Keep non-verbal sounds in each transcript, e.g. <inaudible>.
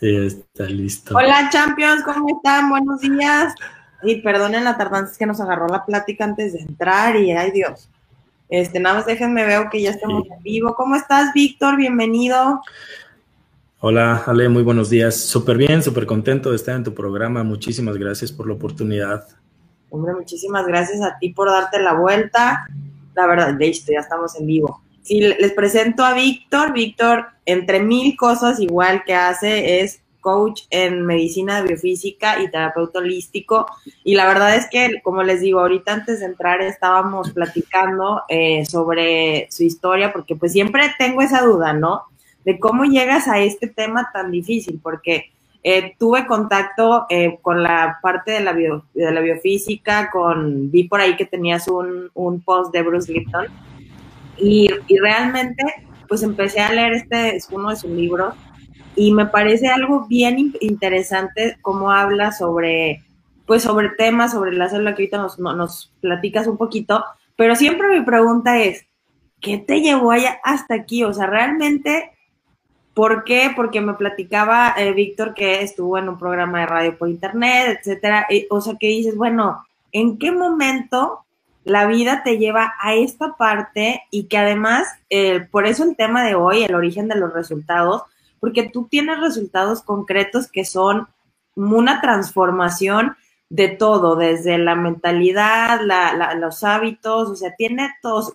ya está listo. Hola, Champions, ¿cómo están? Buenos días. Y perdonen la tardanza, es que nos agarró la plática antes de entrar y ay Dios. Este, nada más déjenme veo que ya estamos en vivo. ¿Cómo estás, Víctor? Bienvenido. Hola, Ale, muy buenos días. Súper bien, súper contento de estar en tu programa. Muchísimas gracias por la oportunidad. Hombre, muchísimas gracias a ti por darte la vuelta. La verdad, listo, ya estamos en vivo. Sí, les presento a Víctor. Víctor, entre mil cosas igual que hace, es coach en medicina biofísica y terapeuta holístico. Y la verdad es que, como les digo, ahorita antes de entrar estábamos platicando eh, sobre su historia, porque pues siempre tengo esa duda, ¿no? De cómo llegas a este tema tan difícil, porque eh, tuve contacto eh, con la parte de la, de la biofísica, con, vi por ahí que tenías un, un post de Bruce Lipton y, realmente pues empecé a leer este, es uno de sus libros y me parece algo bien interesante cómo habla sobre, pues sobre temas, sobre la célula que ahorita nos, nos platicas un poquito, pero siempre mi pregunta es, ¿qué te llevó allá hasta aquí? O sea, realmente ¿Por qué? Porque me platicaba eh, Víctor que estuvo en un programa de radio por internet, etcétera. o sea, que dices, bueno, ¿en qué momento la vida te lleva a esta parte y que además, eh, por eso el tema de hoy, el origen de los resultados, porque tú tienes resultados concretos que son una transformación de todo, desde la mentalidad, los hábitos, o sea, tiene todo,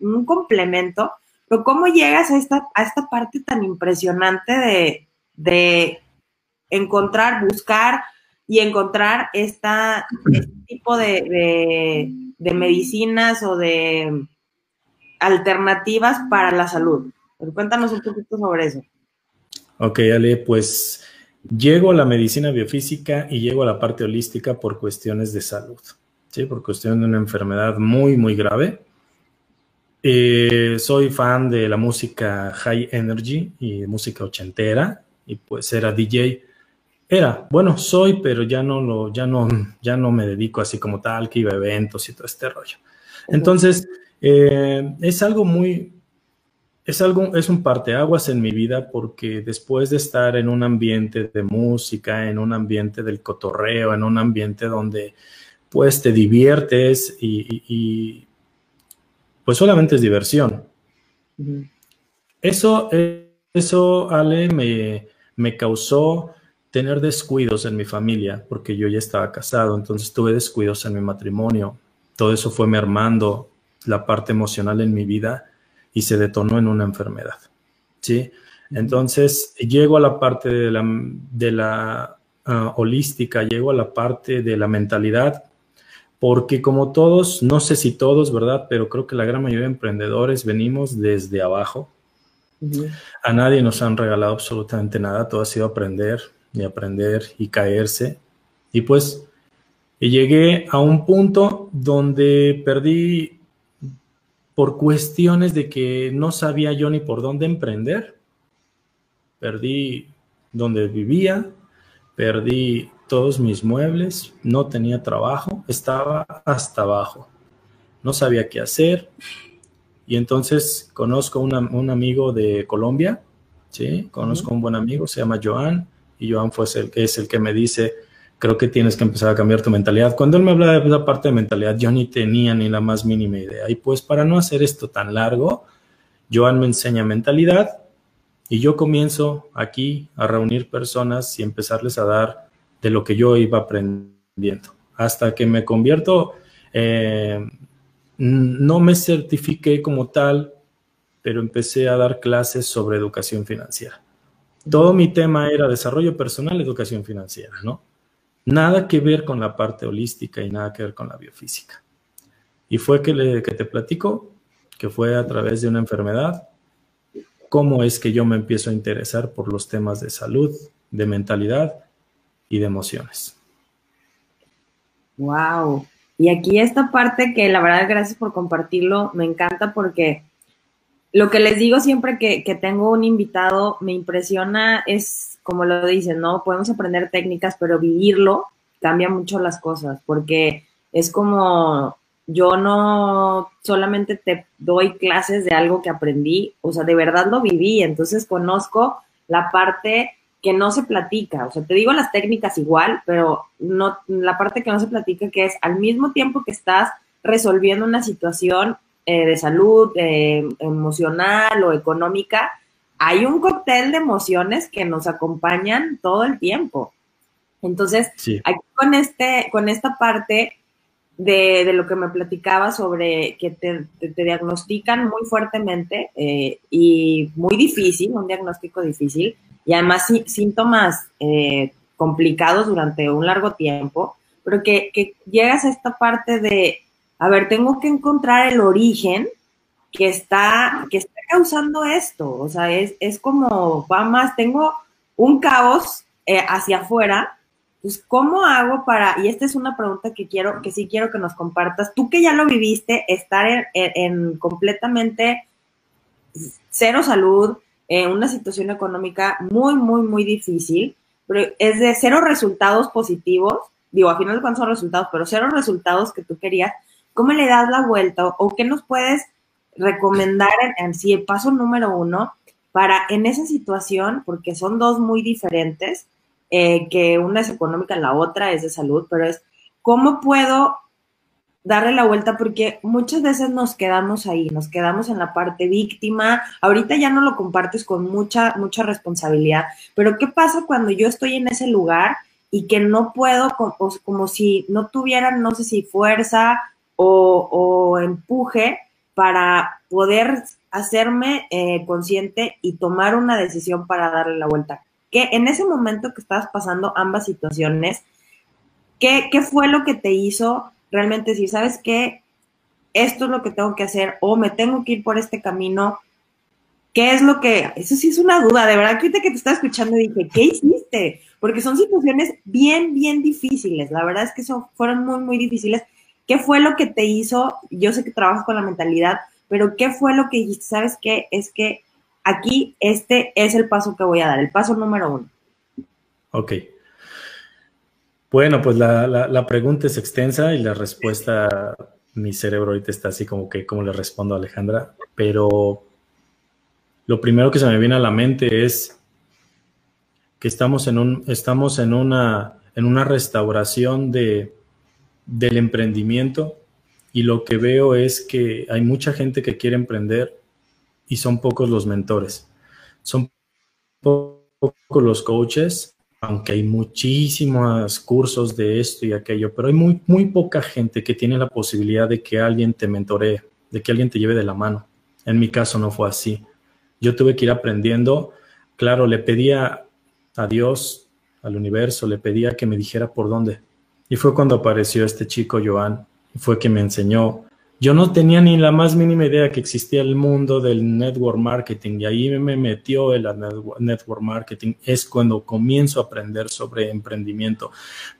un complemento pero ¿cómo llegas a esta, a esta parte tan impresionante de, encontrar, buscar y encontrar esta, este tipo de, medicinas o de alternativas para la salud? cuéntanos un poquito sobre eso. Ok, Ale, pues llego a la medicina biofísica y llego a la parte holística por cuestiones de salud, ¿sí? Por cuestión de una enfermedad muy, muy grave eh, soy fan de la música high energy y música ochentera y pues era DJ. Era, bueno, soy, pero ya no lo, ya no, ya no me dedico así como tal, que iba a eventos y todo este rollo. Entonces, eh, es algo muy, es algo, es un parteaguas en mi vida porque después de estar en un ambiente de música, en un ambiente del cotorreo, en un ambiente donde pues te diviertes y pues solamente es diversión. Eso, eso, Ale, me, me causó tener descuidos en mi familia, porque yo ya estaba casado, entonces tuve descuidos en mi matrimonio. Todo eso fue mermando la parte emocional en mi vida y se detonó en una enfermedad. ¿sí? Entonces, llego a la parte de la, de la ah, holística, llego a la parte de la mentalidad porque como todos, no sé si todos, ¿verdad? Pero creo que la gran mayoría de emprendedores venimos desde abajo. A nadie nos han regalado absolutamente nada, todo ha sido aprender y aprender y caerse. Y pues y llegué a un punto donde perdí por cuestiones de que no sabía yo ni por dónde emprender. Perdí donde vivía, perdí todos mis muebles, no tenía trabajo, estaba hasta abajo, no sabía qué hacer. Y entonces conozco un amigo de Colombia, ¿sí? Conozco un buen amigo, se llama Joan, y Joan fue el, es el que me dice, creo que tienes que empezar a cambiar tu mentalidad. Cuando él me habla de esa parte de mentalidad, yo ni tenía ni la más mínima idea. Y pues para no hacer esto tan largo, Joan me enseña mentalidad y yo comienzo aquí a reunir personas y empezarles a dar de lo que yo iba aprendiendo. Hasta que me convierto, eh, no me certifiqué como tal, pero empecé a dar clases sobre educación financiera. Todo mi tema era desarrollo personal, educación financiera, ¿no? Nada que ver con la parte holística y nada que ver con la biofísica. Y fue que, le, que te platico que fue a través de una enfermedad, cómo es que yo me empiezo a interesar por los temas de salud, de mentalidad y de emociones. Wow. Y aquí esta parte que la verdad gracias por compartirlo, me encanta porque lo que les digo siempre que, tengo un invitado me impresiona es, como lo dicen, ¿no? Podemos aprender técnicas, pero vivirlo cambia mucho las cosas porque es como yo no solamente te doy clases de algo que aprendí, o sea, de verdad lo viví, entonces conozco la parte que no se platica, o sea, te digo las técnicas igual, pero no la parte que no se platica que es al mismo tiempo que estás resolviendo una situación eh, de salud eh, emocional o económica, hay un cóctel de emociones que nos acompañan todo el tiempo. Entonces, aquí con, este, con esta parte de, lo que me platicaba sobre que te, diagnostican muy fuertemente eh, y muy difícil, un diagnóstico difícil, y además síntomas complicados durante un largo tiempo, pero que, que llegas a esta parte de a ver, tengo que encontrar el origen que está, que está causando esto. O sea, es, es como, va más, tengo un caos eh, hacia afuera. Pues, ¿cómo hago para, y esta es una pregunta que quiero, que sí quiero que nos compartas, tú que ya lo viviste, estar en, en completamente cero salud, en una situación económica muy, muy, muy difícil, pero es de cero resultados positivos, digo, a final de cuentas son resultados, pero cero resultados que tú querías, ¿Cómo le das la vuelta o qué nos puedes recomendar en, sí el paso número uno para en esa situación, porque son dos muy diferentes, eh, que una es económica, la otra es de salud, pero es cómo puedo darle la vuelta porque muchas veces nos quedamos ahí, nos quedamos en la parte víctima. Ahorita ya no lo compartes con mucha mucha responsabilidad, pero ¿qué pasa cuando yo estoy en ese lugar y que no puedo como, como si no tuviera no sé si fuerza o, empuje para poder hacerme eh, consciente y tomar una decisión para darle la vuelta. Que en ese momento que estabas pasando ambas situaciones, ¿qué, ¿qué, fue lo que te hizo realmente decir, sabes qué, esto es lo que tengo que hacer o me tengo que ir por este camino? ¿Qué es lo que, eso sí es una duda, de verdad que ahorita que te estaba escuchando dije, ¿qué hiciste? Porque son situaciones bien, bien difíciles, la verdad es que son, fueron muy, muy difíciles ¿Qué fue lo que te hizo? Yo sé que trabajas con la mentalidad, pero ¿qué fue lo que dijiste? ¿Sabes qué? Es que aquí este es el paso que voy a dar, el paso número uno. Ok. Bueno, pues la, pregunta es extensa y la respuesta, mi cerebro ahorita está así como que, ¿cómo le respondo a Alejandra? Pero lo primero que se me viene a la mente es que estamos en, un, estamos en, una, en una restauración de, del emprendimiento y lo que veo es que hay mucha gente que quiere emprender y son pocos los mentores. Son pocos los coaches, aunque hay muchísimos cursos de esto y aquello, pero hay muy, muy poca gente que tiene la posibilidad de que alguien te mentoree, de que alguien te lleve de la mano. En mi caso no fue así. Yo tuve que ir aprendiendo. Claro, le pedía a Dios, al universo, le pedía que me dijera por dónde, y fue cuando apareció este chico Joan, fue que me enseñó. Yo no tenía ni la más mínima idea que existía el mundo del network marketing y ahí me metió el network marketing. Es cuando comienzo a aprender sobre emprendimiento.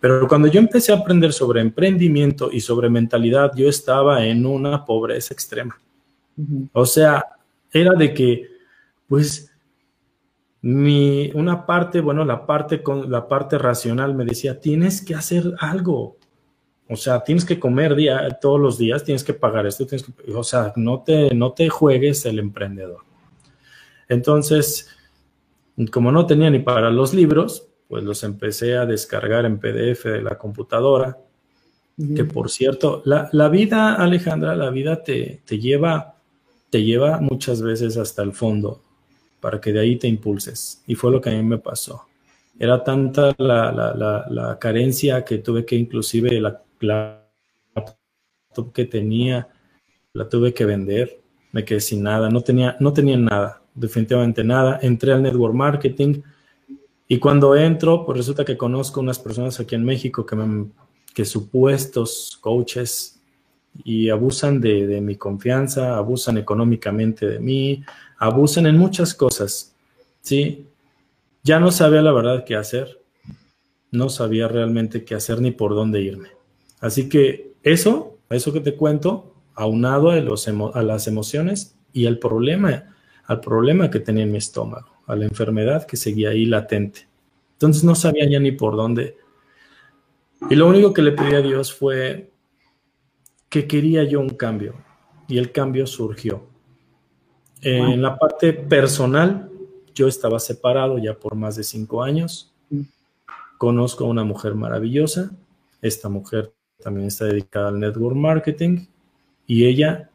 Pero cuando yo empecé a aprender sobre emprendimiento y sobre mentalidad, yo estaba en una pobreza extrema. O sea, era de que, pues, mi, una parte, bueno, la parte, con, la parte racional me decía, tienes que hacer algo. O sea, tienes que comer día, todos los días, tienes que pagar esto, tienes que, o sea, no te, no te juegues el emprendedor. Entonces, como no tenía ni para los libros, pues los empecé a descargar en PDF de la computadora. Que por cierto, la, la, vida, Alejandra, la vida te, te, lleva, te lleva muchas veces hasta el fondo para que de ahí te impulses. Y fue lo que a mí me pasó. Era tanta la, carencia que tuve que inclusive la, que tenía, la tuve que vender, me quedé sin nada, no tenía, no nada, definitivamente nada. Entré al network marketing y cuando entro, pues resulta que conozco unas personas aquí en México que, me, que supuestos coaches y abusan de, de, mi confianza, abusan económicamente de mí, abusan en muchas cosas, ¿sí? Ya no sabía la verdad qué hacer, no sabía realmente qué hacer ni por dónde irme. Así que eso, eso que te cuento, aunado a, los a las emociones y al problema, al problema que tenía en mi estómago, a la enfermedad que seguía ahí latente. Entonces no sabía ya ni por dónde. Y lo único que le pedí a Dios fue que quería yo un cambio y el cambio surgió. En la parte personal, yo estaba separado ya por más de cinco años. Mm. Conozco a una mujer maravillosa. Esta mujer también está dedicada al network marketing y ella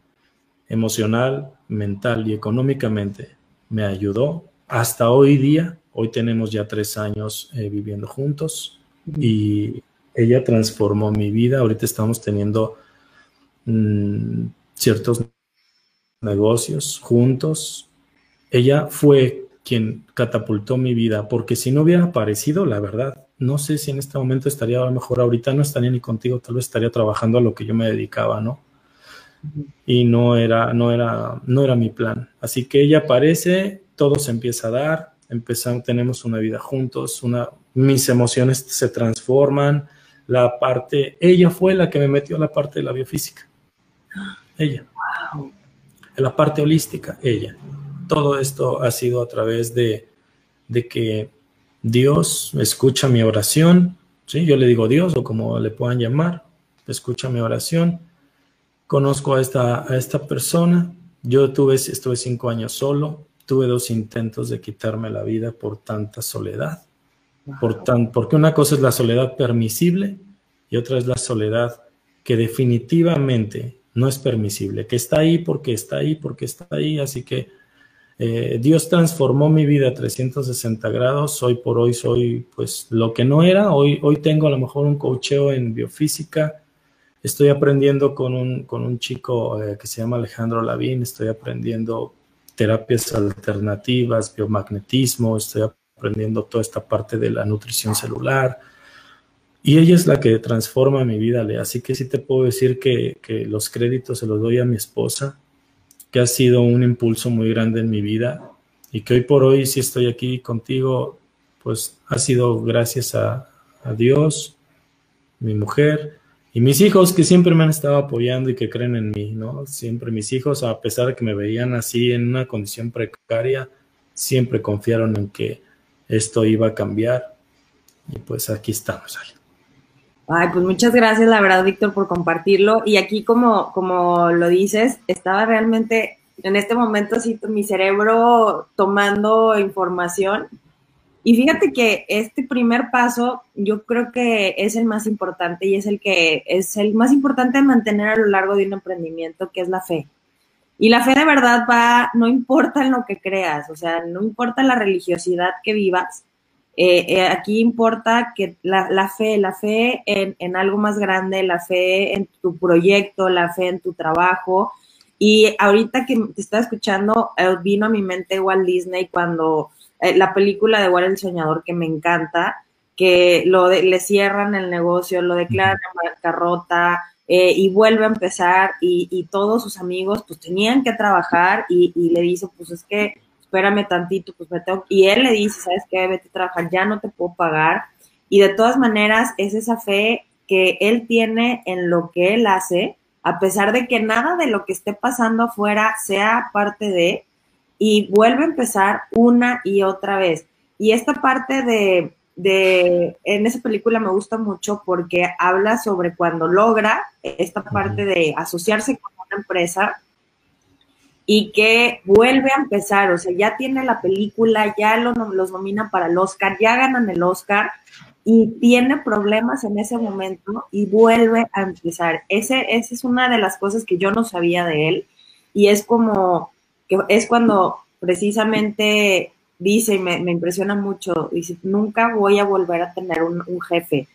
emocional, mental y económicamente me ayudó hasta hoy día. Hoy tenemos ya tres años eh, viviendo juntos y ella transformó mi vida. Ahorita estamos teniendo mm, ciertos negocios juntos. Ella fue quien catapultó mi vida, porque si no hubiera aparecido, la verdad, no sé si en este momento estaría, a lo mejor ahorita no estaría ni contigo, tal vez estaría trabajando a lo que yo me dedicaba, ¿no? Y no era, no era, no era mi plan. Así que ella aparece, todo se empieza a dar, empezamos, tenemos una vida juntos, una, mis emociones se transforman, la parte, ella fue la que me metió a la parte de la biofísica. Ella. En la parte holística, ella. Todo esto ha sido a través de, de que Dios escucha mi oración, ¿sí? Yo le digo Dios o como le puedan llamar, escucha mi oración. Conozco a esta, a esta persona. Yo tuve, estuve cinco años solo, tuve dos intentos de quitarme la vida por tanta soledad. Por tan, porque una cosa es la soledad permisible y otra es la soledad que definitivamente no es permisible, que está ahí porque está ahí, porque está ahí. Así que eh, Dios transformó mi vida a 360 grados. Hoy por hoy soy pues lo que no era. Hoy, hoy tengo a lo mejor un cocheo en biofísica. Estoy aprendiendo con un, con un chico eh, que se llama Alejandro Lavín. Estoy aprendiendo terapias alternativas, biomagnetismo. Estoy aprendiendo toda esta parte de la nutrición celular. Y ella es la que transforma mi vida, Así que sí te puedo decir que, los créditos se los doy a mi esposa que ha sido un impulso muy grande en mi vida y que hoy por hoy si estoy aquí contigo, pues ha sido gracias a, Dios, mi mujer y mis hijos que siempre me han estado apoyando y que creen en mí, ¿no? Siempre mis hijos, a pesar de que me veían así en una condición precaria, siempre confiaron en que esto iba a cambiar y pues aquí estamos. Ay, pues muchas gracias, la verdad, Víctor, por compartirlo. Y aquí, como, como lo dices, estaba realmente en este momento así mi cerebro tomando información. Y fíjate que este primer paso yo creo que es el más importante y es el que es el más importante de mantener a lo largo de un emprendimiento, que es la fe. Y la fe de verdad va, no importa en lo que creas, o sea, no importa la religiosidad que vivas, eh, eh, aquí importa que la, fe, la fe en, algo más grande, la fe en tu proyecto, la fe en tu trabajo. Y ahorita que te estaba escuchando, eh, vino a mi mente Walt Disney cuando la película de Walt el Soñador, que me encanta, que lo le cierran el negocio, lo declaran en bancarrota y vuelve a empezar y, todos sus amigos pues tenían que trabajar y, y le dice, pues es que espérame tantito, pues me tengo, y él le dice, ¿sabes qué? Vete a trabajar, ya no te puedo pagar. Y de todas maneras, es esa fe que él tiene en lo que él hace, a pesar de que nada de lo que esté pasando afuera sea parte de, y vuelve a empezar una y otra vez. Y esta parte de, de, en esa película me gusta mucho porque habla sobre cuando logra esta parte de asociarse con una empresa y que vuelve a empezar, o sea, ya tiene la película, ya lo, los nominan para el Oscar, ya ganan el Oscar y tiene problemas en ese momento y vuelve a empezar. Ese, esa es una de las cosas que yo no sabía de él y es como, que es cuando precisamente dice, y me, impresiona mucho, dice, nunca voy a volver a tener un, jefe,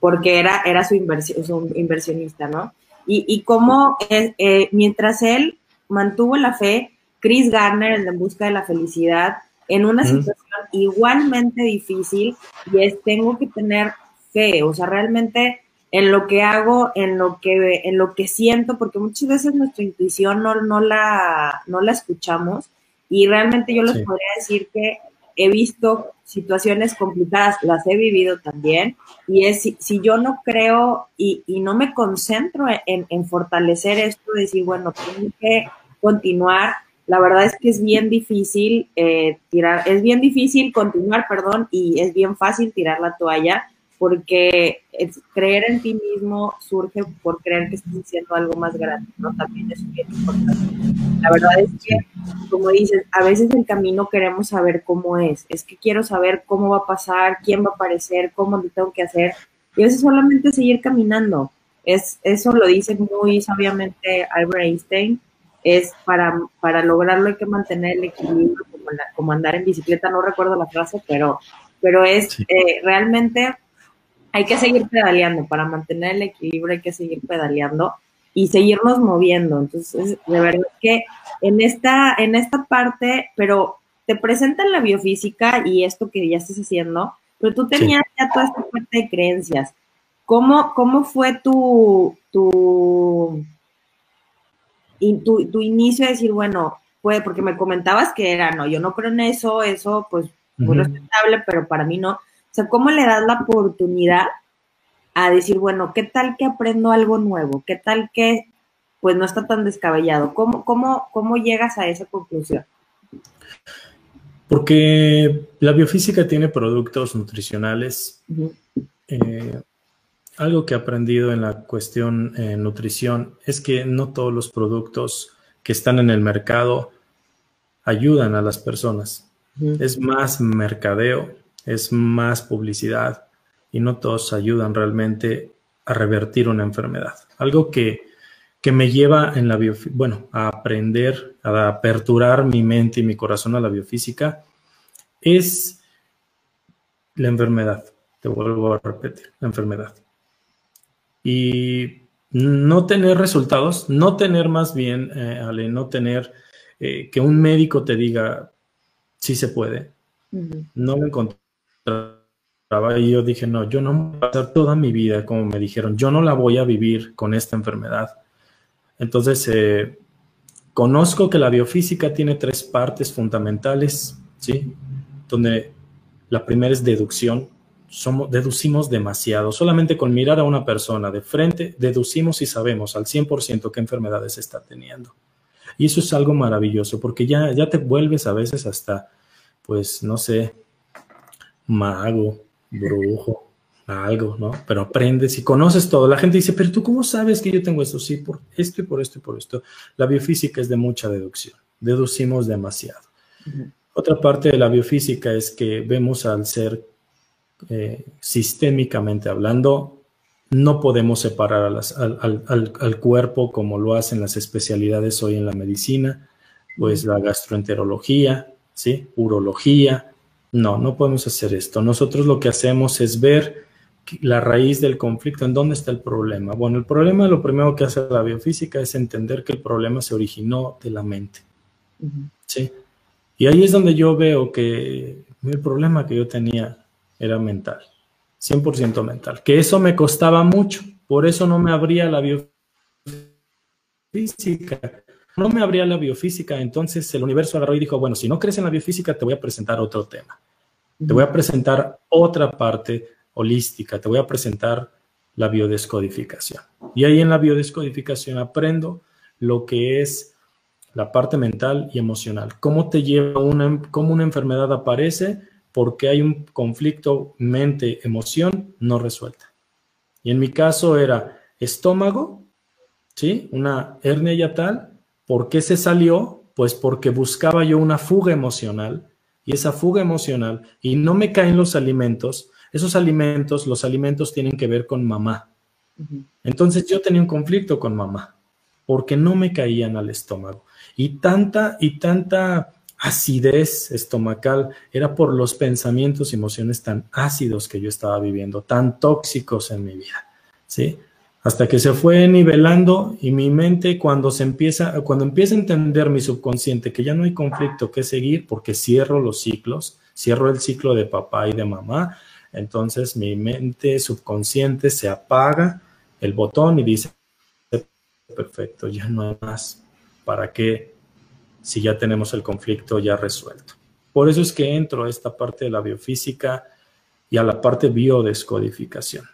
porque era, era su, inversión, su inversionista, ¿no? Y, y cómo eh, mientras él mantuvo la fe, Chris Garner, el de En Busca de la Felicidad, en una situación igualmente difícil y es tengo que tener fe, o sea, realmente en lo que hago, en lo que, en lo que siento, porque muchas veces nuestra intuición no, no, la, no la escuchamos y realmente yo les podría decir que he visto situaciones complicadas, las he vivido también, y es si, yo no creo y, no me concentro en, en fortalecer esto, decir, bueno, tengo que continuar. La verdad es que es bien difícil eh, tirar, es bien difícil continuar, perdón, y es bien fácil tirar la toalla porque creer en ti mismo surge por creer que estás haciendo algo más grande, ¿no? También es bien importante. La verdad es que, como dices, a veces el camino queremos saber cómo es, es que quiero saber cómo va a pasar, quién va a aparecer, cómo lo tengo que hacer, y a veces solamente seguir caminando. Es, eso lo dice muy sabiamente Albert Einstein, es para, para lograrlo hay que mantener el equilibrio, como, como andar en bicicleta, no recuerdo la frase, pero, pero es eh, realmente hay que seguir pedaleando, para mantener el equilibrio hay que seguir pedaleando y seguirnos moviendo. Entonces, de verdad que en esta, en esta parte, pero te presentan la biofísica y esto que ya estás haciendo, pero tú tenías ya toda esta parte de creencias. ¿Cómo, cómo fue tu, tu, tu, tu inicio de decir, bueno, puede, porque me comentabas que era, no, yo no creo en eso, eso pues muy respetable, pero para mí no. O sea, ¿cómo le das la oportunidad a decir, bueno, ¿qué tal que aprendo algo nuevo? ¿Qué tal que pues no está tan descabellado? ¿Cómo, cómo, cómo llegas a esa conclusión? Porque la biofísica tiene productos nutricionales. Eh, algo que he aprendido en la cuestión eh, nutrición es que no todos los productos que están en el mercado ayudan a las personas. Es más mercadeo es más publicidad y no todos ayudan realmente a revertir una enfermedad. Algo que, me lleva en la bueno, a aprender, a aperturar mi mente y mi corazón a la biofísica es la enfermedad. Te vuelvo a repetir, la enfermedad. Y no tener resultados, no tener más bien, eh, Ale, no tener eh, que un médico te diga, sí se puede. No lo encontré y yo dije, no, yo no voy a pasar toda mi vida, como me dijeron, yo no la voy a vivir con esta enfermedad. Entonces, eh, conozco que la biofísica tiene tres partes fundamentales, ¿sí? Donde la primera es deducción. Somos, deducimos demasiado. Solamente con mirar a una persona de frente, deducimos y sabemos al 100% qué enfermedades está teniendo. Y eso es algo maravilloso, porque ya, ya te vuelves a veces hasta, pues, no sé, mago, brujo, algo, ¿no? Pero aprendes y conoces todo. La gente dice, pero tú cómo sabes que yo tengo esto? Sí, por esto y por esto y por esto. La biofísica es de mucha deducción. Deducimos demasiado. Otra parte de la biofísica es que vemos al ser eh, sistémicamente hablando, no podemos separar al, cuerpo como lo hacen las especialidades hoy en la medicina, pues la gastroenterología, ¿sí? urología, no, no podemos hacer esto. Nosotros lo que hacemos es ver la raíz del conflicto, en dónde está el problema. Bueno, el problema, lo primero que hace la biofísica es entender que el problema se originó de la mente. Sí. Y ahí es donde yo veo que el problema que yo tenía era mental, 100% mental, que eso me costaba mucho, por eso no me abría la biofísica. No me abría la biofísica, entonces el universo agarró y dijo, bueno, si no crees en la biofísica, te voy a presentar otro tema. Te voy a presentar otra parte holística, te voy a presentar la biodescodificación. Y ahí en la biodescodificación aprendo lo que es la parte mental y emocional. Cómo te lleva una, cómo una enfermedad aparece porque hay un conflicto mente-emoción no resuelta. Y en mi caso era estómago, ¿sí? Una hernia yatal. ¿Por qué se salió? Pues porque buscaba yo una fuga emocional y esa fuga emocional y no me caen los alimentos, esos alimentos, los alimentos tienen que ver con mamá. Entonces yo tenía un conflicto con mamá porque no me caían al estómago. Y tanta y tanta acidez estomacal era por los pensamientos y emociones tan ácidos que yo estaba viviendo, tan tóxicos en mi vida. ¿Sí? Hasta que se fue nivelando y mi mente cuando se empieza, cuando empieza a entender mi subconsciente que ya no hay conflicto que seguir porque cierro los ciclos, cierro el ciclo de papá y de mamá, entonces mi mente subconsciente se apaga el botón y dice, perfecto, ya no hay más, ¿para qué? Si ya tenemos el conflicto ya resuelto. Por eso es que entro a esta parte de la biofísica y a la parte biodescodificación.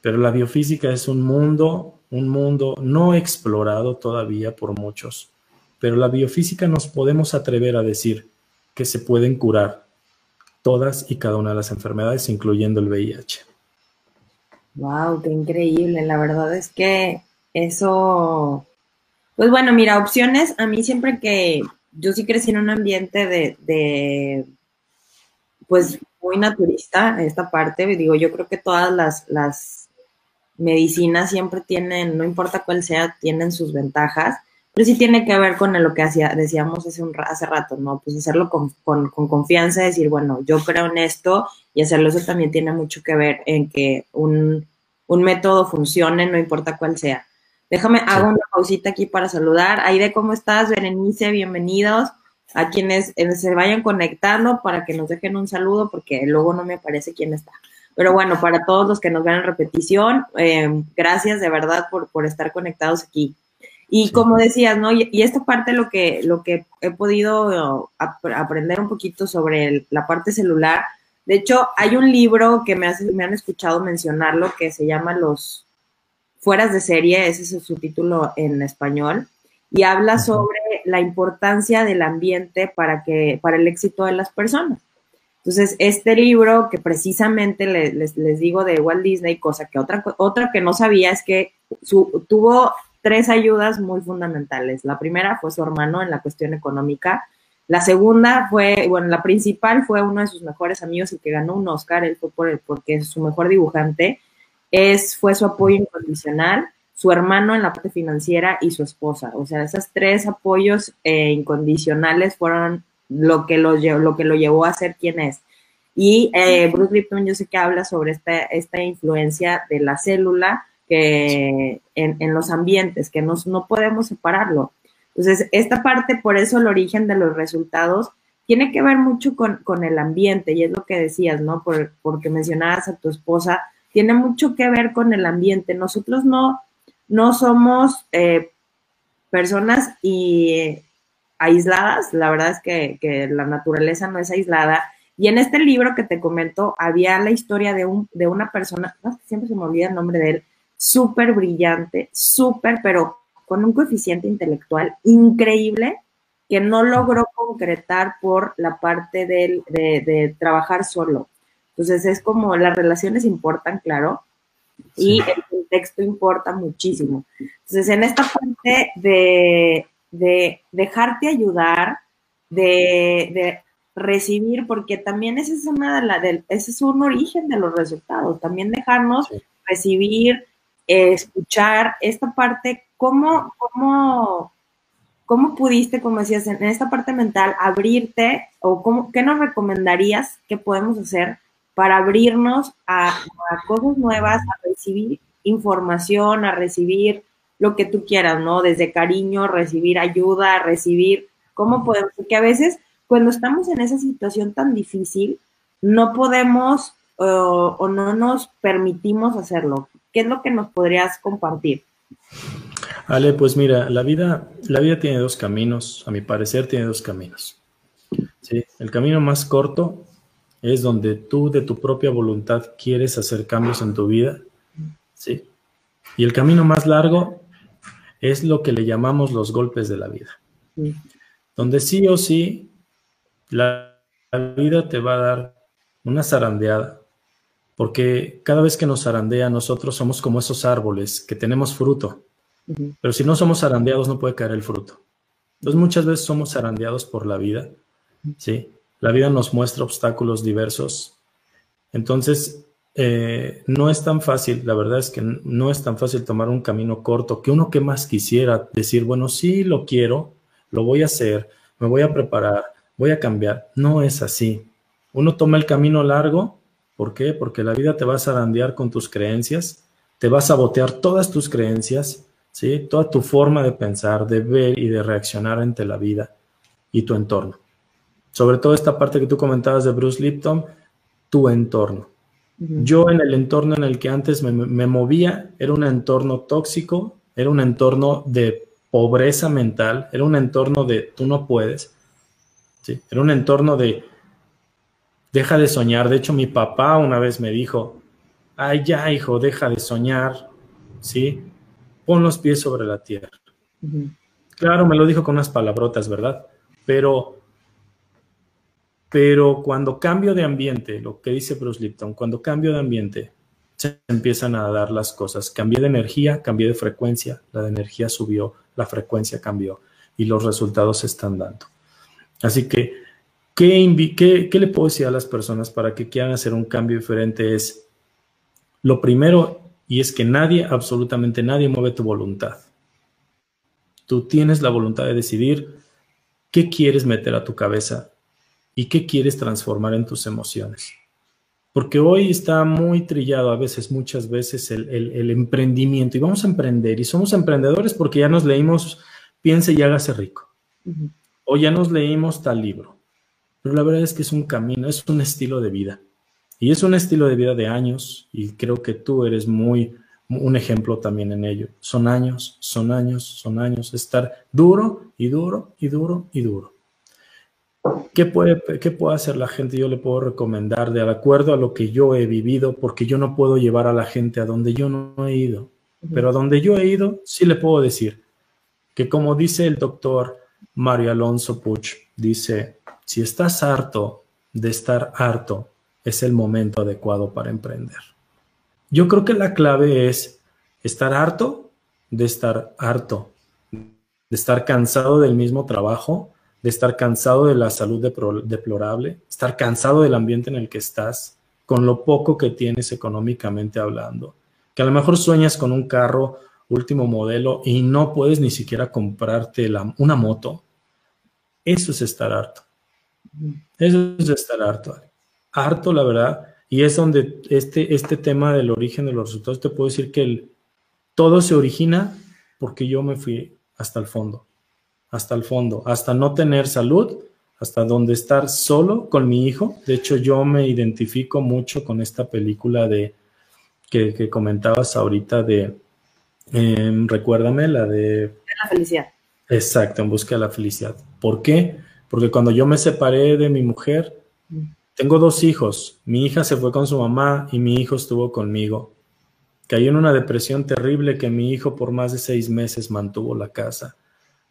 Pero la biofísica es un mundo, un mundo no explorado todavía por muchos. Pero la biofísica nos podemos atrever a decir que se pueden curar todas y cada una de las enfermedades, incluyendo el VIH. Wow, qué increíble. La verdad es que eso, pues bueno, mira, opciones, a mí siempre que yo sí crecí en un ambiente de, de pues muy naturista, esta parte, digo, yo creo que todas las, las medicinas siempre tienen, no importa cuál sea, tienen sus ventajas, pero sí tiene que ver con lo que hacía, decíamos hace, un, hace rato, ¿no? Pues hacerlo con, con, con confianza, decir, bueno, yo creo en esto y hacerlo eso también tiene mucho que ver en que un, un método funcione, no importa cuál sea. Déjame, hago una pausita aquí para saludar. Aide, ¿cómo estás? Berenice, bienvenidos. A quienes eh, se vayan conectando para que nos dejen un saludo, porque luego no me aparece quién está. Pero bueno, para todos los que nos ven en repetición, eh, gracias de verdad por, por, estar conectados aquí. Y como decías, ¿no? Y, y, esta parte lo que, lo que he podido ap aprender un poquito sobre el, la parte celular. De hecho, hay un libro que me, hace, me han escuchado mencionarlo que se llama Los, Fueras de serie, ese es su título en español, y habla sobre la importancia del ambiente para, que, para el éxito de las personas. Entonces, este libro que precisamente les, les, digo de Walt Disney, cosa que otra, otra que no sabía es que su, tuvo tres ayudas muy fundamentales. La primera fue su hermano en la cuestión económica. La segunda fue, bueno, la principal fue uno de sus mejores amigos y que ganó un Oscar, él fue por el, porque es su mejor dibujante es, fue su apoyo incondicional, su hermano en la parte financiera y su esposa. O sea, esos tres apoyos eh, incondicionales fueron lo que lo, lo que lo llevó a ser quien es. Y eh, Bruce Lipton yo sé que habla sobre esta, esta influencia de la célula que en, en los ambientes, que nos, no podemos separarlo. Entonces, esta parte, por eso el origen de los resultados tiene que ver mucho con, con el ambiente, y es lo que decías, ¿no? Por, porque mencionabas a tu esposa, tiene mucho que ver con el ambiente. Nosotros no, no somos eh, personas y, aisladas, la verdad es que, que, la naturaleza no es aislada. Y en este libro que te comento, había la historia de, un, de una persona, siempre se me olvida el nombre de él, súper brillante, súper, pero con un coeficiente intelectual increíble que no logró concretar por la parte de, de trabajar solo. Entonces es como las relaciones importan, claro, y el contexto importa muchísimo. Entonces en esta parte de, de dejarte ayudar, de, de, recibir, porque también ese es, una de la, de, ese es un origen de los resultados, también dejarnos sí. recibir, eh, escuchar esta parte, cómo, cómo, cómo pudiste, como decías, en esta parte mental, abrirte o cómo, qué nos recomendarías que podemos hacer para abrirnos a, a, cosas nuevas, a recibir información, a recibir lo que tú quieras, ¿no? Desde cariño, recibir ayuda, recibir, ¿cómo podemos? Porque a veces cuando estamos en esa situación tan difícil, no podemos o no nos permitimos hacerlo. ¿Qué es lo que nos podrías compartir? Ale, pues mira, la vida, la vida tiene dos caminos, a mi parecer tiene dos caminos. ¿sí? El camino más corto es donde tú de tu propia voluntad quieres hacer cambios en tu vida, ¿sí? Y el camino más largo es lo que le llamamos los golpes de la vida, donde sí o sí la, vida te va a dar una zarandeada, porque cada vez que nos zarandea nosotros somos como esos árboles que tenemos fruto, pero si no somos zarandeados no puede caer el fruto. Entonces muchas veces somos zarandeados por la vida, ¿sí? La vida nos muestra obstáculos diversos. Entonces, eh, no es tan fácil, la verdad es que no es tan fácil tomar un camino corto, que uno que más quisiera decir, bueno, sí lo quiero, lo voy a hacer, me voy a preparar, voy a cambiar. No es así. Uno toma el camino largo, ¿por qué? Porque la vida te va a zarandear con tus creencias, te va a sabotear todas tus creencias, ¿sí? Toda tu forma de pensar, de ver y de reaccionar ante la vida y tu entorno sobre todo esta parte que tú comentabas de Bruce Lipton, tu entorno. Yo en el entorno en el que antes me, me, movía era un entorno tóxico, era un entorno de pobreza mental, era un entorno de tú no puedes, ¿sí? era un entorno de deja de soñar. De hecho, mi papá una vez me dijo, ay ya hijo, deja de soñar, ¿sí? Pon los pies sobre la tierra. Uh -huh. Claro, me lo dijo con unas palabrotas, ¿verdad? Pero pero cuando cambio de ambiente, lo que dice Bruce Lipton, cuando cambio de ambiente, se empiezan a dar las cosas. Cambié de energía, cambié de frecuencia, la energía subió, la frecuencia cambió y los resultados se están dando. Así que, ¿qué, qué, qué le puedo decir a las personas para que quieran hacer un cambio diferente? Es lo primero, y es que nadie, absolutamente nadie mueve tu voluntad. Tú tienes la voluntad de decidir qué quieres meter a tu cabeza y qué quieres transformar en tus emociones. Porque hoy está muy trillado a veces, muchas veces, el, emprendimiento. Y vamos a emprender. Y somos emprendedores porque ya nos leímos Piense y hágase rico. O ya nos leímos tal libro. Pero la verdad es que es un camino, es un estilo de vida. Y es un estilo de vida de años. Y creo que tú eres muy un ejemplo también en ello. Son años, son años, son años. Estar duro y duro y duro y duro. ¿Qué puede, ¿Qué puede hacer la gente? Yo le puedo recomendar de acuerdo a lo que yo he vivido, porque yo no puedo llevar a la gente a donde yo no he ido. Pero a donde yo he ido, sí le puedo decir que como dice el doctor Mario Alonso Puch, dice, si estás harto de estar harto, es el momento adecuado para emprender. Yo creo que la clave es estar harto de estar harto, de estar cansado del mismo trabajo, de estar cansado de la salud deplorable, estar cansado del ambiente en el que estás, con lo poco que tienes económicamente hablando, que a lo mejor sueñas con un carro último modelo y no puedes ni siquiera comprarte una moto. Eso es estar harto. Eso es estar harto. Harto, la verdad. Y es donde este, este tema del origen de los resultados, te puedo decir que todo se origina porque yo me fui hasta el fondo hasta el fondo, hasta no tener salud, hasta donde estar solo con mi hijo. De hecho, yo me identifico mucho con esta película de que, comentabas ahorita de, em, recuérdame, la de... La felicidad. Exacto, en busca de la felicidad. ¿Por qué? Porque cuando yo me separé de mi mujer, mm. tengo dos hijos. Mi hija se fue con su mamá y mi hijo estuvo conmigo. Caí en una depresión terrible que mi hijo por más de seis meses mantuvo la casa.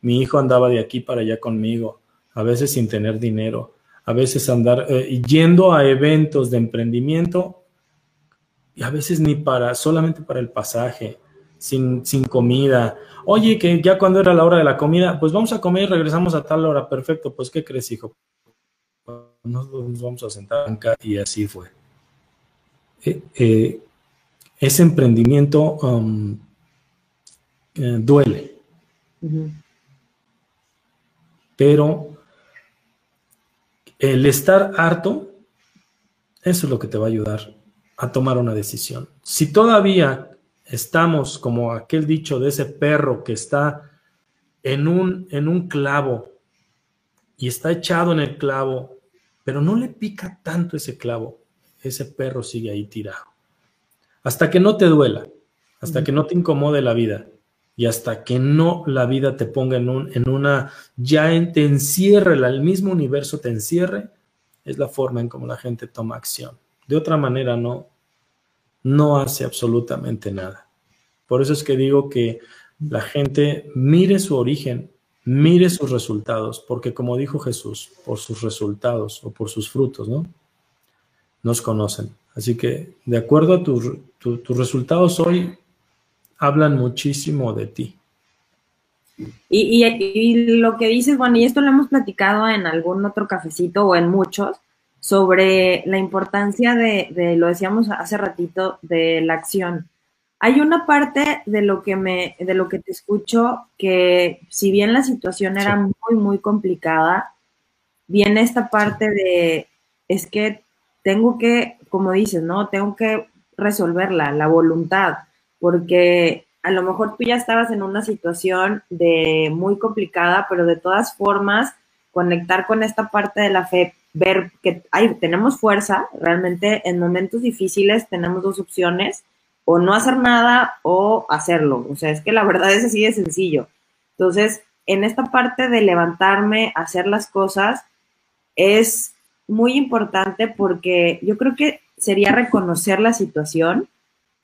Mi hijo andaba de aquí para allá conmigo, a veces sin tener dinero, a veces andar eh, yendo a eventos de emprendimiento y a veces ni para, solamente para el pasaje, sin, sin comida. Oye, que ya cuando era la hora de la comida, pues vamos a comer y regresamos a tal hora. Perfecto, pues ¿qué crees, hijo? Nos, vamos a sentar acá y así fue. Eh, eh, ese emprendimiento um, duele. Pero el estar harto, eso es lo que te va a ayudar a tomar una decisión. Si todavía estamos como aquel dicho de ese perro que está en un, en un clavo y está echado en el clavo, pero no le pica tanto ese clavo, ese perro sigue ahí tirado. Hasta que no te duela, hasta que no te incomode la vida y hasta que no la vida te ponga en, un, en una, ya te encierre, el mismo universo te encierre, es la forma en cómo la gente toma acción. De otra manera no, no hace absolutamente nada. Por eso es que digo que la gente mire su origen, mire sus resultados, porque como dijo Jesús, por sus resultados o por sus frutos, ¿no? Nos conocen. Así que de acuerdo a tus resultados hoy, hablan muchísimo de ti. Y, lo que dices, bueno, y esto lo hemos platicado en algún otro cafecito o en muchos, sobre la importancia de, lo decíamos hace ratito, de la acción. Hay una parte de lo que me, de lo que te escucho, que si bien la situación era muy, muy complicada, viene esta parte de, es que tengo que, como dices, ¿no? Tengo que resolverla, la voluntad porque a lo mejor tú ya estabas en una situación de muy complicada, pero de todas formas, conectar con esta parte de la fe, ver que hay, tenemos fuerza, realmente en momentos difíciles tenemos dos opciones, o no hacer nada o hacerlo. O sea, es que la verdad es así de sencillo. Entonces, en esta parte de levantarme, hacer las cosas, es muy importante porque yo creo que sería reconocer la situación,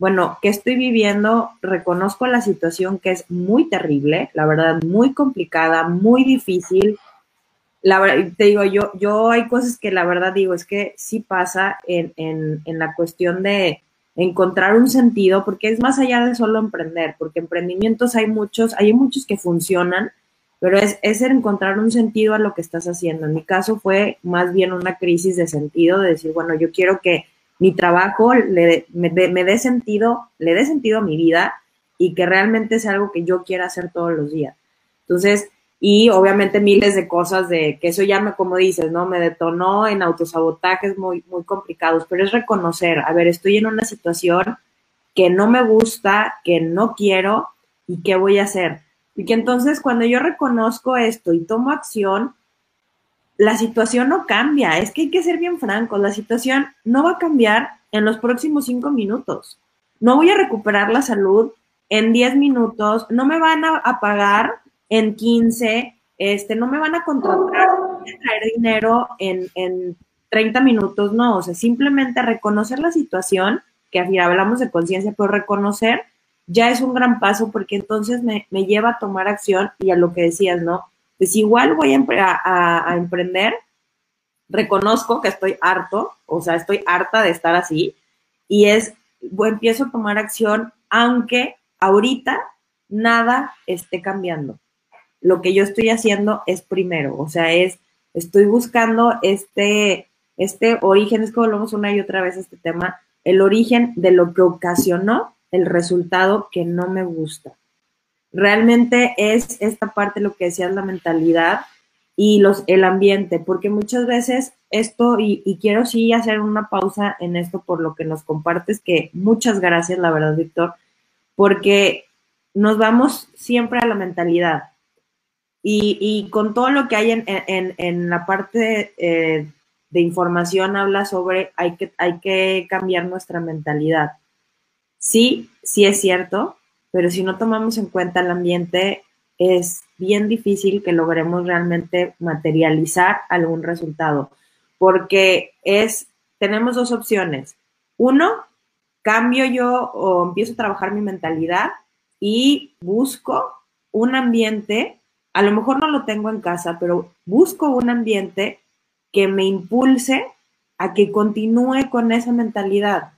bueno, ¿qué estoy viviendo? Reconozco la situación que es muy terrible, la verdad, muy complicada, muy difícil. La verdad, te digo, yo, yo hay cosas que la verdad digo, es que sí pasa en, en, en la cuestión de, encontrar un sentido, porque es más allá de solo emprender, porque emprendimientos hay muchos, hay muchos que funcionan, pero es, es encontrar un sentido a lo que estás haciendo. En mi caso fue más bien una crisis de sentido, de decir, bueno, yo quiero que mi trabajo le, me, me dé sentido, le dé sentido a mi vida y que realmente es algo que yo quiera hacer todos los días. Entonces, y obviamente miles de cosas de que eso ya me, como dices, ¿no? Me detonó en autosabotajes muy, muy complicados, pero es reconocer, a ver, estoy en una situación que no me gusta, que no quiero y qué voy a hacer. Y que entonces cuando yo reconozco esto y tomo acción, la situación no cambia. Es que hay que ser bien francos, la situación no va a cambiar en los próximos cinco minutos. No voy a recuperar la salud en diez minutos, no me van a, pagar en 15, este, no me van a contratar, a traer dinero en, en 30 minutos, no, o sea, simplemente reconocer la situación, que hablamos de conciencia, pero reconocer ya es un gran paso porque entonces me, me, lleva a tomar acción y a lo que decías, ¿no? Pues igual voy a, emprender, reconozco que estoy harto, o sea, estoy harta de estar así, y es, empiezo a tomar acción, aunque ahorita nada esté cambiando lo que yo estoy haciendo es primero, o sea, es, estoy buscando este, este origen, es que volvemos una y otra vez a este tema, el origen de lo que ocasionó el resultado que no me gusta. Realmente es esta parte lo que decías, la mentalidad y los, el ambiente, porque muchas veces esto, y, y quiero sí hacer una pausa en esto por lo que nos compartes, que muchas gracias, la verdad, Víctor, porque nos vamos siempre a la mentalidad y, con todo lo que hay en, la parte eh, de información, habla sobre hay que, hay que cambiar nuestra mentalidad. Sí, sí es cierto, pero si no tomamos en cuenta el ambiente, es bien difícil que logremos realmente materializar algún resultado, porque es, tenemos dos opciones. Uno, cambio yo o empiezo a trabajar mi mentalidad y busco un ambiente a lo mejor no lo tengo en casa, pero busco un ambiente que me impulse a que continúe con esa mentalidad,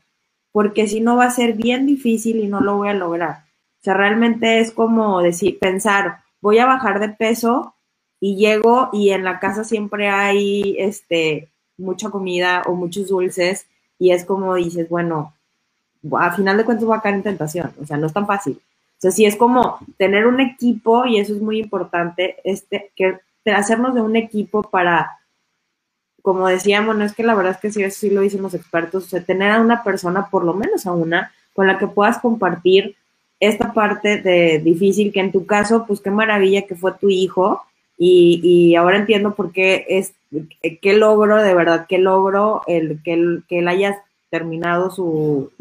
porque si no va a ser bien difícil y no lo voy a lograr. Sea, realmente es como decir, pensar, voy a bajar de peso y llego y en la casa siempre hay este mucha comida o muchos dulces y es como dices, bueno, a final de cuentas voy a caer en tentación, o sea, no es tan fácil. O sea, sí es como tener un equipo, y eso es muy importante, este, que hacernos de un equipo para, como decíamos, no es que la verdad es que sí, eso sí lo dicen los expertos, o sea, tener a una persona, por lo menos a una, con la que puedas compartir esta parte de difícil, que en tu caso, pues qué maravilla que fue tu hijo, y, y ahora entiendo por qué es, qué logro, de verdad, qué logro el que que él haya terminado su,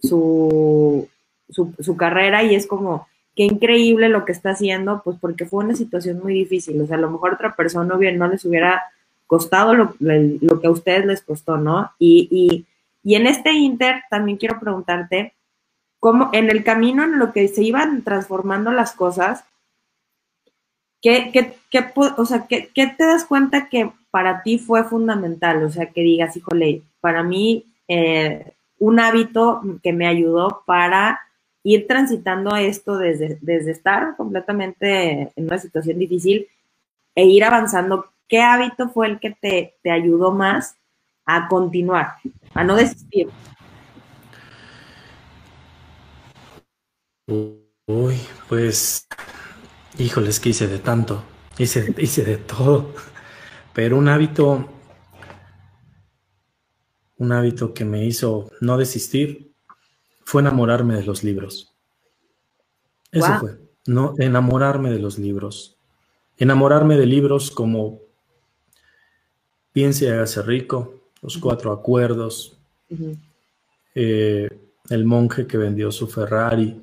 su, su, carrera y es como, qué increíble lo que está haciendo, pues porque fue una situación muy difícil. O sea, a lo mejor otra persona bien no les hubiera costado lo, que a ustedes les costó, ¿no? Y, y, y, en este inter también quiero preguntarte, cómo en el camino en lo que se iban transformando las cosas, ¿qué, o sea, ¿qué, ¿qué, te das cuenta que para ti fue fundamental? O sea, que digas, híjole, para mí eh, un hábito que me ayudó para ir transitando esto desde, desde estar completamente en una situación difícil e ir avanzando, ¿qué hábito fue el que te, te ayudó más a continuar, a no desistir? Uy, pues, híjoles que hice de tanto, hice, hice de todo, pero un hábito, un hábito que me hizo no desistir fue enamorarme de los libros. Eso fue, no enamorarme de los libros. Enamorarme de libros como Piense y hágase rico, Los Cuatro Acuerdos, eh, El monje que vendió su Ferrari,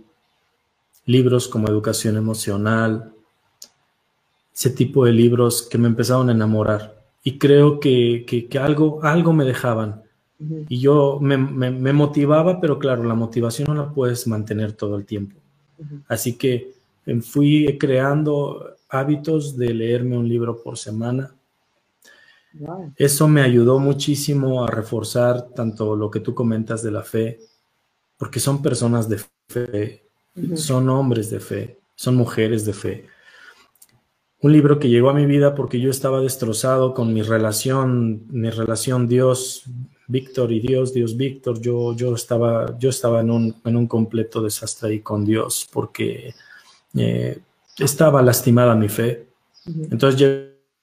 libros como Educación Emocional, ese tipo de libros que me empezaron a enamorar. Y creo que, que algo, algo me dejaban. Y yo me, motivaba, pero claro, la motivación no la puedes mantener todo el tiempo. Así que em, fui creando hábitos de leerme un libro por semana. Eso me ayudó muchísimo a reforzar tanto lo que tú comentas de la fe, porque son personas de fe, son hombres de fe, son mujeres de fe. Un libro que llegó a mi vida porque yo estaba destrozado con mi relación, mi relación Dios, Víctor y Dios, Dios Víctor. Yo, yo estaba, yo estaba en, un, en un completo desastre ahí con Dios porque eh, estaba lastimada mi fe. Entonces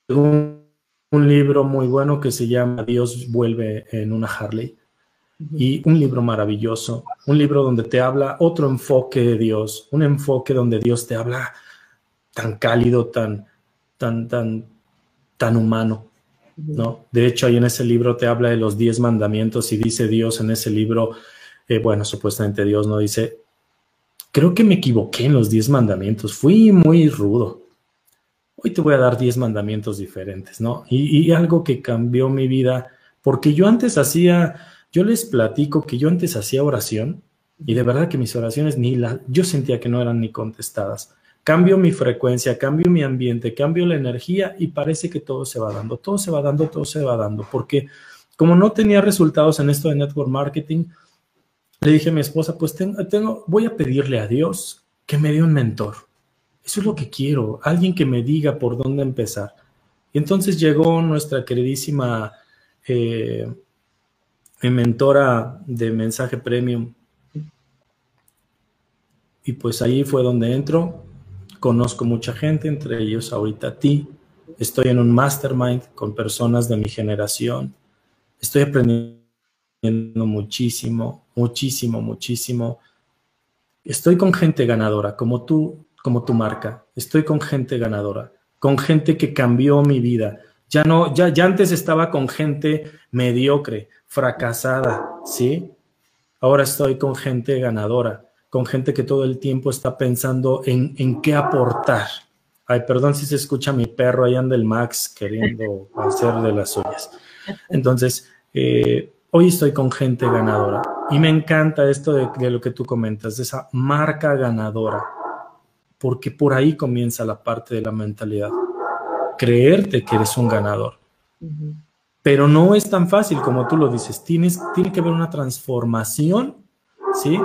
llegó un, un libro muy bueno que se llama Dios vuelve en una Harley y un libro maravilloso, un libro donde te habla otro enfoque de Dios, un enfoque donde Dios te habla tan cálido, tan, tan, tan, tan humano, ¿no? De hecho, ahí en ese libro te habla de los diez mandamientos y dice Dios en ese libro, eh, bueno, supuestamente Dios no dice, creo que me equivoqué en los diez mandamientos, fui muy rudo. Hoy te voy a dar diez mandamientos diferentes, ¿no? Y, y algo que cambió mi vida, porque yo antes hacía yo les platico que yo antes hacía oración y de verdad que mis oraciones ni la, yo sentía que no eran ni contestadas. Cambio mi frecuencia, cambio mi ambiente, cambio la energía y parece que todo se va dando, todo se va dando, todo se va dando, porque como no tenía resultados en esto de network marketing, le dije a mi esposa, pues tengo, tengo, voy a pedirle a Dios que me dé un mentor. Eso es lo que quiero, alguien que me diga por dónde empezar. Y entonces llegó nuestra queridísima eh, mi mentora de mensaje premium. Y pues ahí fue donde entro. Conozco mucha gente, entre ellos ahorita a ti. Estoy en un mastermind con personas de mi generación. Estoy aprendiendo muchísimo, muchísimo, muchísimo. Estoy con gente ganadora, como tú, como tu marca. Estoy con gente ganadora, con gente que cambió mi vida. Ya no, ya, ya antes estaba con gente mediocre, fracasada, ¿sí? Ahora estoy con gente ganadora, con gente que todo el tiempo está pensando en, en qué aportar. Ay, perdón si se escucha mi perro, ahí anda el Max queriendo <laughs> hacer de las suyas. Entonces, eh, hoy estoy con gente ganadora y me encanta esto de, de, lo que tú comentas, de esa marca ganadora, porque por ahí comienza la parte de la mentalidad. Creerte que eres un ganador. Uh -huh. Pero no es tan fácil como tú lo dices. Tienes, tiene que haber una transformación, ¿sí?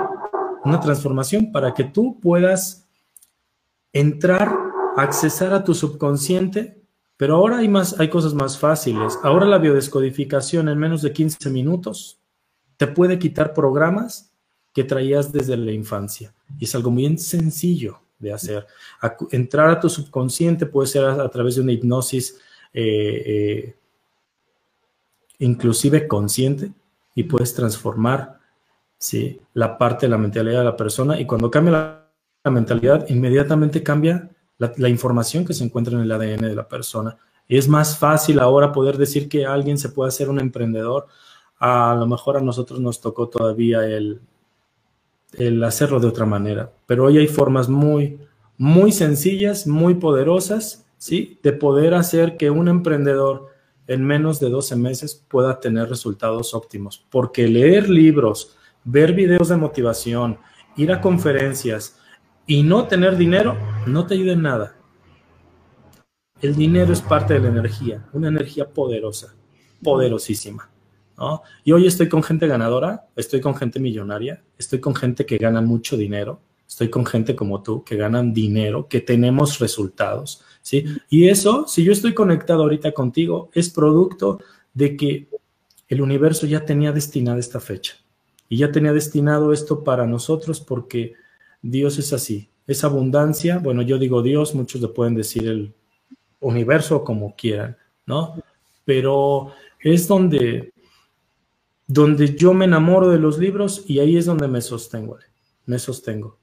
Una transformación para que tú puedas entrar, accesar a tu subconsciente, pero ahora hay, más, hay cosas más fáciles. Ahora la biodescodificación en menos de 15 minutos te puede quitar programas que traías desde la infancia. Y es algo muy sencillo de hacer. Entrar a tu subconsciente puede ser a, través de una hipnosis eh, eh, inclusive consciente, y puedes transformar ¿sí? la parte de la mentalidad de la persona. Y cuando cambia la, mentalidad, inmediatamente cambia la, la, información que se encuentra en el ADN de la persona. Y es más fácil ahora poder decir que alguien se puede hacer un emprendedor. A lo mejor a nosotros nos tocó todavía el, el hacerlo de otra manera. Pero hoy hay formas muy, muy sencillas, muy poderosas, ¿sí? De poder hacer que un emprendedor en menos de 12 meses pueda tener resultados óptimos. Porque leer libros, ver videos de motivación, ir a conferencias y no tener dinero no te ayuda en nada. El dinero es parte de la energía, una energía poderosa, poderosísima. Y hoy estoy con gente ganadora, estoy con gente millonaria, estoy con gente que gana mucho dinero, estoy con gente como tú que ganan dinero, que tenemos resultados ¿sí? Y eso, si yo estoy conectado ahorita contigo, es producto de que el universo ya tenía destinada esta fecha y ya tenía destinado esto para nosotros porque Dios es así, es abundancia, bueno, yo digo Dios, muchos le pueden decir el universo como quieran, ¿no? Pero es donde, donde yo me enamoro de los libros y ahí es donde me sostengo, me sostengo.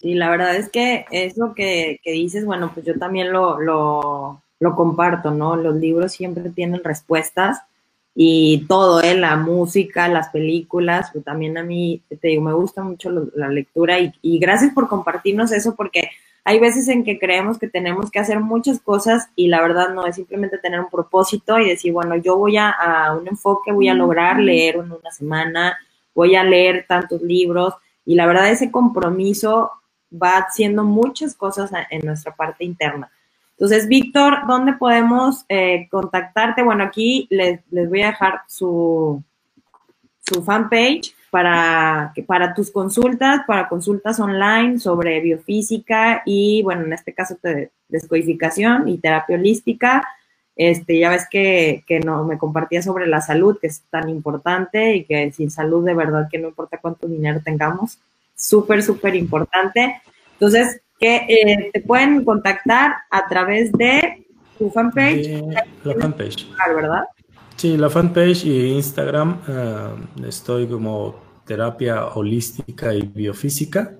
Y la verdad es que eso que, que dices, bueno, pues yo también lo, lo, lo, comparto, ¿no? Los libros siempre tienen respuestas y todo, ¿eh? La música, las películas, pues también a mí, te digo, me gusta mucho la lectura y gracias por compartirnos eso porque hay veces en que creemos que tenemos que hacer muchas cosas y la verdad no es simplemente tener un propósito y decir, bueno, yo voy a, a un enfoque, voy a lograr leer en una semana, voy a leer tantos libros y la verdad ese compromiso va haciendo muchas cosas en nuestra parte interna. Entonces, Víctor, ¿dónde podemos eh, contactarte? Bueno, aquí les, les, voy a dejar su, su fanpage para, para tus consultas, para consultas online sobre biofísica y, bueno, en este caso, de descodificación y terapia holística. Este, ya ves que, que no, me compartía sobre la salud, que es tan importante y que sin salud de verdad que no importa cuánto dinero tengamos, súper, súper importante. Entonces, que eh, te pueden contactar a través de tu fanpage. la fanpage. ¿Verdad? Sí, la fanpage y Instagram eh, estoy como terapia holística y biofísica.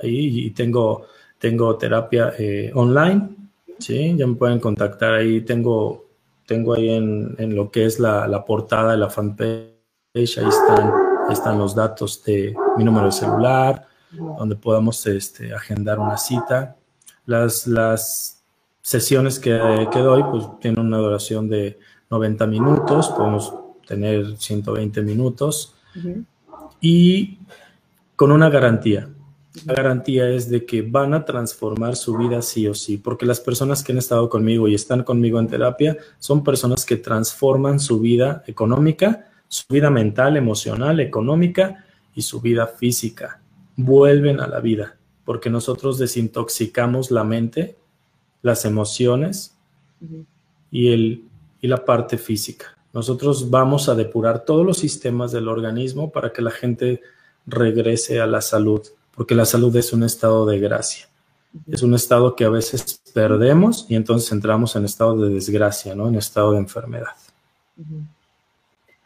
Ahí tengo, tengo terapia eh, online. Sí, ya me pueden contactar ahí. Tengo, tengo ahí en, lo que es la, portada de la fanpage. Ahí están, están los datos de mi número de celular, donde podamos este, agendar una cita. Las, las sesiones que, que doy pues tienen una duración de 90 minutos, podemos tener 120 minutos y con una garantía. La garantía es de que van a transformar su vida sí o sí, porque las personas que han estado conmigo y están conmigo en terapia son personas que transforman su vida económica, su vida mental, emocional, económica y su vida física. Vuelven a la vida, porque nosotros desintoxicamos la mente, las emociones y, el, y la parte física. Nosotros vamos a depurar todos los sistemas del organismo para que la gente regrese a la salud, porque la salud es un estado de gracia. Es un estado que a veces perdemos y entonces entramos en estado de desgracia, ¿no? En estado de enfermedad.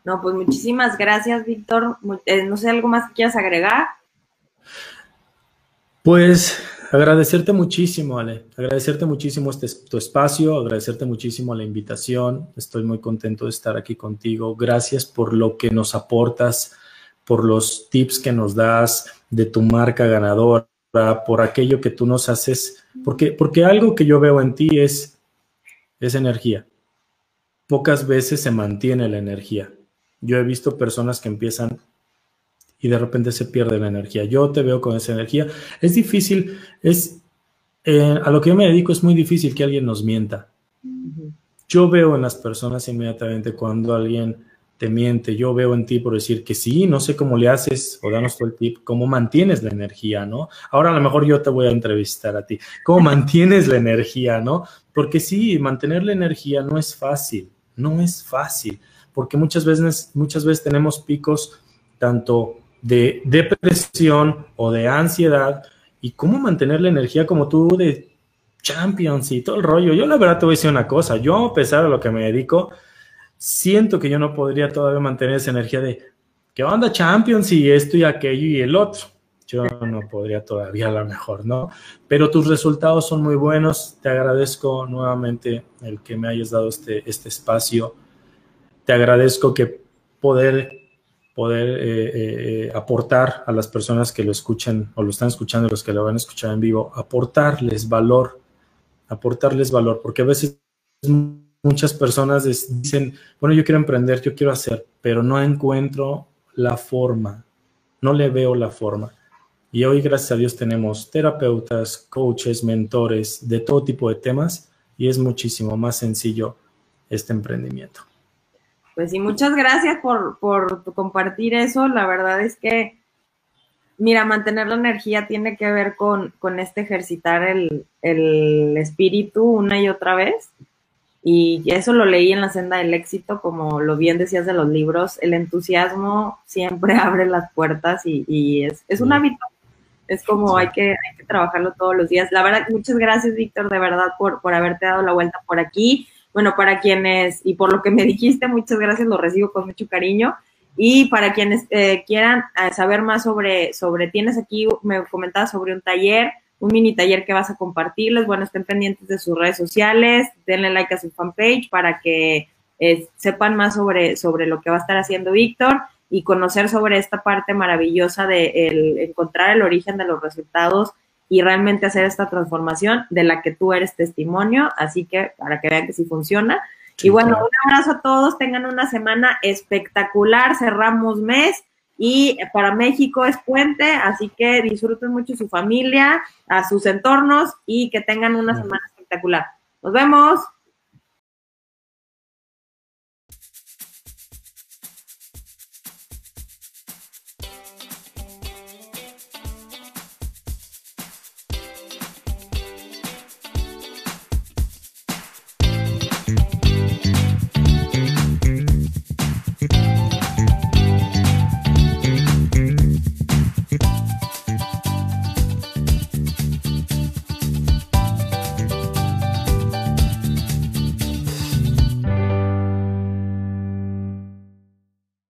No, pues muchísimas gracias, Víctor. Eh, no sé, ¿algo más que quieras agregar? Pues Agradecerte muchísimo, Ale. Agradecerte muchísimo este, tu espacio, agradecerte muchísimo la invitación. Estoy muy contento de estar aquí contigo. Gracias por lo que nos aportas, por los tips que nos das de tu marca ganadora, por aquello que tú nos haces, porque, porque algo que yo veo en ti es, es energía. Pocas veces se mantiene la energía. Yo he visto personas que empiezan y de repente se pierde la energía. Yo te veo con esa energía. Es difícil, es eh, a lo que yo me dedico es muy difícil que alguien nos mienta. Yo veo en las personas inmediatamente cuando alguien te miente, yo veo en ti por decir que sí, no sé cómo le haces, o danos todo el tip, cómo mantienes la energía, ¿no? Ahora a lo mejor yo te voy a entrevistar a ti, cómo <laughs> mantienes la energía, ¿no? Porque sí, mantener la energía no es fácil, no es fácil, porque muchas veces, muchas veces tenemos picos tanto de depresión o de ansiedad y cómo mantener la energía como tú de Champions y todo el rollo. Yo la verdad te voy a decir una cosa, yo a pesar de lo que me dedico, siento que yo no podría todavía mantener esa energía de que onda Champions y esto y aquello y el otro. Yo no podría todavía a lo mejor, ¿no? Pero tus resultados son muy buenos. Te agradezco nuevamente el que me hayas dado este, este espacio. Te agradezco que poder poder eh, eh, eh, aportar a las personas que lo escuchan o lo están escuchando, los que lo van a escuchar en vivo, aportarles valor, aportarles valor, porque a veces muchas personas dicen, bueno, yo quiero emprender, yo quiero hacer, pero no encuentro la forma, no le veo la forma. Y hoy, gracias a Dios, tenemos terapeutas, coaches, mentores de todo tipo de temas y es muchísimo más sencillo este emprendimiento. Pues sí, muchas gracias por, por compartir eso. La verdad es que, mira, mantener la energía tiene que ver con, con este ejercitar el, el espíritu una y otra vez. Y eso lo leí en la senda del éxito, como lo bien decías de los libros, el entusiasmo siempre <laughs> abre las puertas y, y es, es, un hábito. Es como hay que, hay que trabajarlo todos los días. La verdad, muchas gracias, Víctor, de verdad, por, por haberte dado la vuelta por aquí. Bueno, para quienes, y por lo que me <laughs> dijiste, muchas gracias, lo recibo con mucho cariño. Y para quienes eh, quieran eh, saber más sobre, sobre, tienes aquí, me comentabas sobre un taller, un mini taller que vas a compartirles. Bueno, estén pendientes de sus redes sociales, denle like a su fanpage para que eh, sepan más sobre, sobre lo que va a estar haciendo Víctor y conocer sobre esta parte maravillosa de encontrar el origen de los resultados y realmente hacer esta transformación de la que tú eres testimonio, así que para que vean que sí funciona. y bueno, un abrazo a todos, tengan una semana espectacular, cerramos mes y para México es puente, así que disfruten mucho su familia, a sus entornos y que tengan una semana espectacular. Nos vemos.